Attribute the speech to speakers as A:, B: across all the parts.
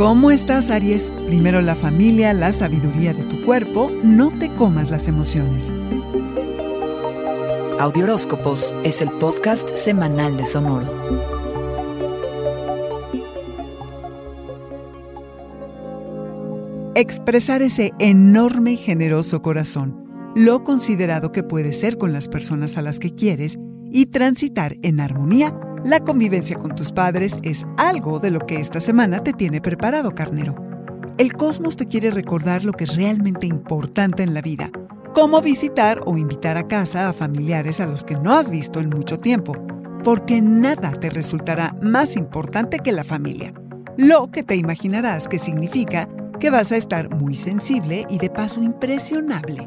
A: ¿Cómo estás, Aries? Primero la familia, la sabiduría de tu cuerpo, no te comas las emociones.
B: Audioróscopos es el podcast semanal de Sonoro.
A: Expresar ese enorme y generoso corazón, lo considerado que puede ser con las personas a las que quieres y transitar en armonía la convivencia con tus padres es algo de lo que esta semana te tiene preparado, carnero. El cosmos te quiere recordar lo que es realmente importante en la vida, como visitar o invitar a casa a familiares a los que no has visto en mucho tiempo, porque nada te resultará más importante que la familia, lo que te imaginarás que significa que vas a estar muy sensible y de paso impresionable.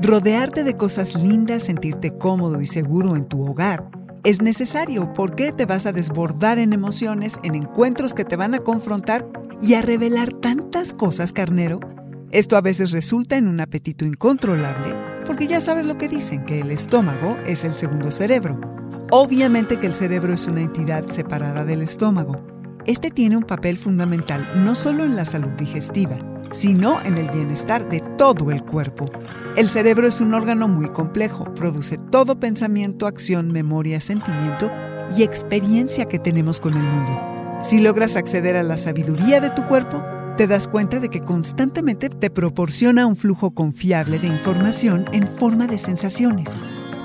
A: Rodearte de cosas lindas, sentirte cómodo y seguro en tu hogar, es necesario porque te vas a desbordar en emociones, en encuentros que te van a confrontar y a revelar tantas cosas, carnero. Esto a veces resulta en un apetito incontrolable, porque ya sabes lo que dicen, que el estómago es el segundo cerebro. Obviamente que el cerebro es una entidad separada del estómago. Este tiene un papel fundamental no solo en la salud digestiva, sino en el bienestar de todo el cuerpo. El cerebro es un órgano muy complejo, produce todo pensamiento, acción, memoria, sentimiento y experiencia que tenemos con el mundo. Si logras acceder a la sabiduría de tu cuerpo, te das cuenta de que constantemente te proporciona un flujo confiable de información en forma de sensaciones.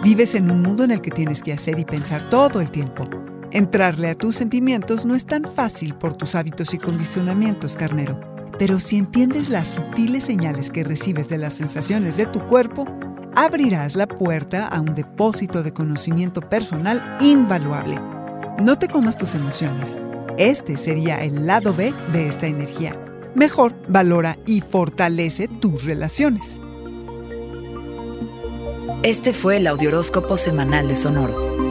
A: Vives en un mundo en el que tienes que hacer y pensar todo el tiempo. Entrarle a tus sentimientos no es tan fácil por tus hábitos y condicionamientos, carnero. Pero si entiendes las sutiles señales que recibes de las sensaciones de tu cuerpo, abrirás la puerta a un depósito de conocimiento personal invaluable. No te comas tus emociones. Este sería el lado B de esta energía. Mejor valora y fortalece tus relaciones.
B: Este fue el Audioróscopo Semanal de Sonoro.